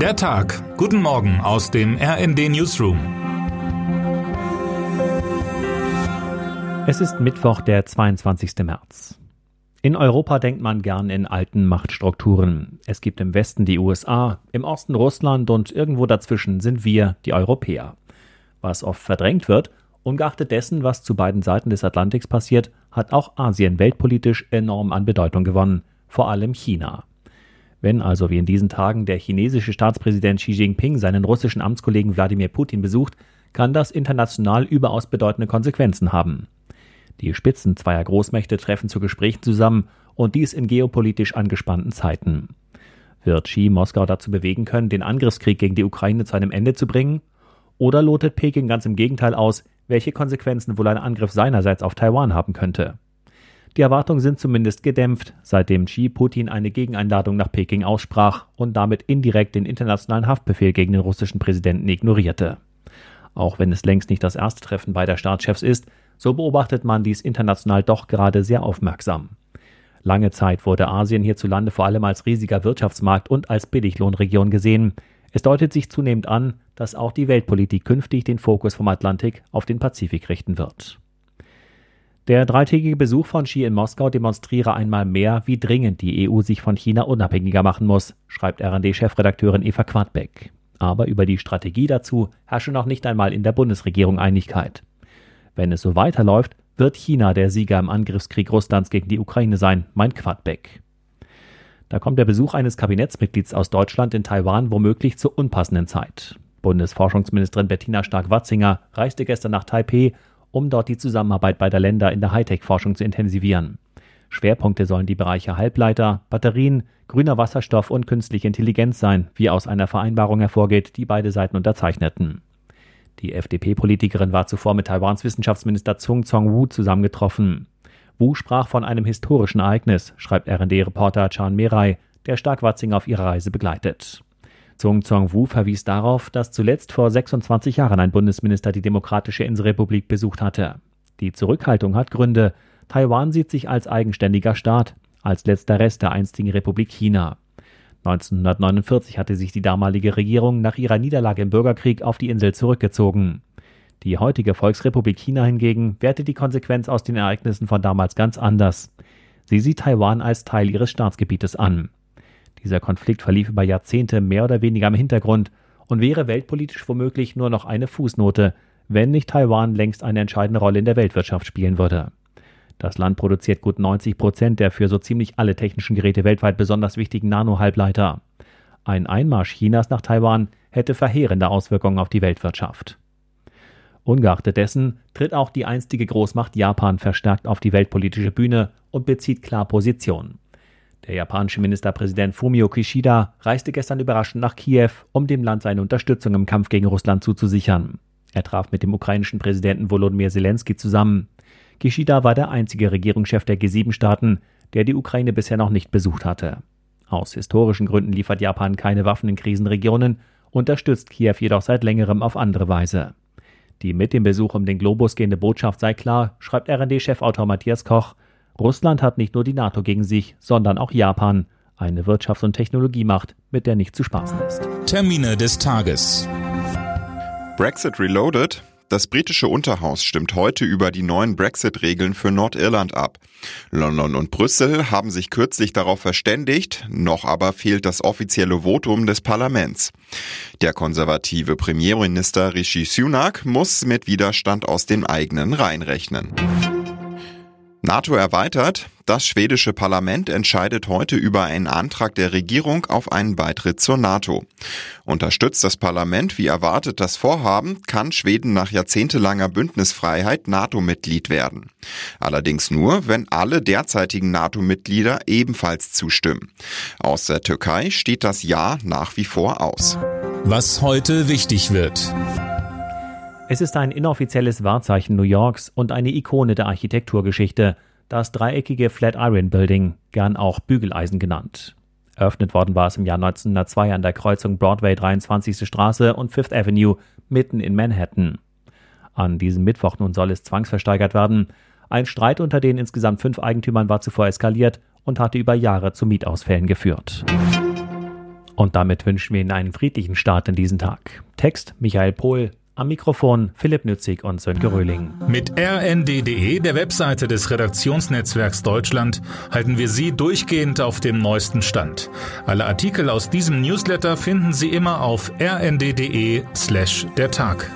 Der Tag. Guten Morgen aus dem RND Newsroom. Es ist Mittwoch, der 22. März. In Europa denkt man gern in alten Machtstrukturen. Es gibt im Westen die USA, im Osten Russland und irgendwo dazwischen sind wir, die Europäer. Was oft verdrängt wird, ungeachtet dessen, was zu beiden Seiten des Atlantiks passiert, hat auch Asien weltpolitisch enorm an Bedeutung gewonnen, vor allem China. Wenn also wie in diesen Tagen der chinesische Staatspräsident Xi Jinping seinen russischen Amtskollegen Wladimir Putin besucht, kann das international überaus bedeutende Konsequenzen haben. Die Spitzen zweier Großmächte treffen zu Gesprächen zusammen und dies in geopolitisch angespannten Zeiten. Wird Xi Moskau dazu bewegen können, den Angriffskrieg gegen die Ukraine zu einem Ende zu bringen? Oder lotet Peking ganz im Gegenteil aus, welche Konsequenzen wohl ein Angriff seinerseits auf Taiwan haben könnte? Die Erwartungen sind zumindest gedämpft, seitdem Xi Putin eine Gegeneinladung nach Peking aussprach und damit indirekt den internationalen Haftbefehl gegen den russischen Präsidenten ignorierte. Auch wenn es längst nicht das erste Treffen beider Staatschefs ist, so beobachtet man dies international doch gerade sehr aufmerksam. Lange Zeit wurde Asien hierzulande vor allem als riesiger Wirtschaftsmarkt und als Billiglohnregion gesehen. Es deutet sich zunehmend an, dass auch die Weltpolitik künftig den Fokus vom Atlantik auf den Pazifik richten wird. Der dreitägige Besuch von Xi in Moskau demonstriere einmal mehr, wie dringend die EU sich von China unabhängiger machen muss, schreibt RD-Chefredakteurin Eva Quadbeck. Aber über die Strategie dazu herrsche noch nicht einmal in der Bundesregierung Einigkeit. Wenn es so weiterläuft, wird China der Sieger im Angriffskrieg Russlands gegen die Ukraine sein, meint Quadbeck. Da kommt der Besuch eines Kabinettsmitglieds aus Deutschland in Taiwan womöglich zur unpassenden Zeit. Bundesforschungsministerin Bettina Stark-Watzinger reiste gestern nach Taipei um dort die Zusammenarbeit beider Länder in der Hightech-Forschung zu intensivieren. Schwerpunkte sollen die Bereiche Halbleiter, Batterien, grüner Wasserstoff und künstliche Intelligenz sein, wie aus einer Vereinbarung hervorgeht, die beide Seiten unterzeichneten. Die FDP-Politikerin war zuvor mit Taiwans Wissenschaftsminister Zung Zong-Wu zusammengetroffen. Wu sprach von einem historischen Ereignis, schreibt RD-Reporter Chan Merai, der Starkwatzing auf ihrer Reise begleitet. Zong Zong-Wu verwies darauf, dass zuletzt vor 26 Jahren ein Bundesminister die Demokratische Inselrepublik besucht hatte. Die Zurückhaltung hat Gründe. Taiwan sieht sich als eigenständiger Staat, als letzter Rest der einstigen Republik China. 1949 hatte sich die damalige Regierung nach ihrer Niederlage im Bürgerkrieg auf die Insel zurückgezogen. Die heutige Volksrepublik China hingegen wertet die Konsequenz aus den Ereignissen von damals ganz anders. Sie sieht Taiwan als Teil ihres Staatsgebietes an. Dieser Konflikt verlief über Jahrzehnte mehr oder weniger im Hintergrund und wäre weltpolitisch womöglich nur noch eine Fußnote, wenn nicht Taiwan längst eine entscheidende Rolle in der Weltwirtschaft spielen würde. Das Land produziert gut 90 Prozent der für so ziemlich alle technischen Geräte weltweit besonders wichtigen Nanohalbleiter. Ein Einmarsch Chinas nach Taiwan hätte verheerende Auswirkungen auf die Weltwirtschaft. Ungeachtet dessen tritt auch die einstige Großmacht Japan verstärkt auf die weltpolitische Bühne und bezieht klar Position. Der japanische Ministerpräsident Fumio Kishida reiste gestern überraschend nach Kiew, um dem Land seine Unterstützung im Kampf gegen Russland zuzusichern. Er traf mit dem ukrainischen Präsidenten Volodymyr Zelensky zusammen. Kishida war der einzige Regierungschef der G7-Staaten, der die Ukraine bisher noch nicht besucht hatte. Aus historischen Gründen liefert Japan keine Waffen in Krisenregionen, unterstützt Kiew jedoch seit längerem auf andere Weise. Die mit dem Besuch um den Globus gehende Botschaft sei klar, schreibt RD-Chefautor Matthias Koch, Russland hat nicht nur die NATO gegen sich, sondern auch Japan, eine Wirtschafts- und Technologiemacht, mit der nicht zu spaßen ist. Termine des Tages. Brexit Reloaded. Das britische Unterhaus stimmt heute über die neuen Brexit-Regeln für Nordirland ab. London und Brüssel haben sich kürzlich darauf verständigt, noch aber fehlt das offizielle Votum des Parlaments. Der konservative Premierminister Rishi Sunak muss mit Widerstand aus den eigenen Reihen rechnen. NATO erweitert. Das schwedische Parlament entscheidet heute über einen Antrag der Regierung auf einen Beitritt zur NATO. Unterstützt das Parlament wie erwartet das Vorhaben, kann Schweden nach jahrzehntelanger Bündnisfreiheit NATO-Mitglied werden. Allerdings nur, wenn alle derzeitigen NATO-Mitglieder ebenfalls zustimmen. Aus der Türkei steht das Ja nach wie vor aus. Was heute wichtig wird. Es ist ein inoffizielles Wahrzeichen New Yorks und eine Ikone der Architekturgeschichte, das dreieckige Flatiron Building, gern auch Bügeleisen genannt. Eröffnet worden war es im Jahr 1902 an der Kreuzung Broadway 23. Straße und Fifth Avenue mitten in Manhattan. An diesem Mittwoch nun soll es zwangsversteigert werden. Ein Streit unter den insgesamt fünf Eigentümern war zuvor eskaliert und hatte über Jahre zu Mietausfällen geführt. Und damit wünschen wir Ihnen einen friedlichen Start in diesen Tag. Text Michael Pohl, am Mikrofon Philipp Nützig und Sönke Röhling. Mit rnd.de, der Webseite des Redaktionsnetzwerks Deutschland, halten wir Sie durchgehend auf dem neuesten Stand. Alle Artikel aus diesem Newsletter finden Sie immer auf rnd.de slash der Tag.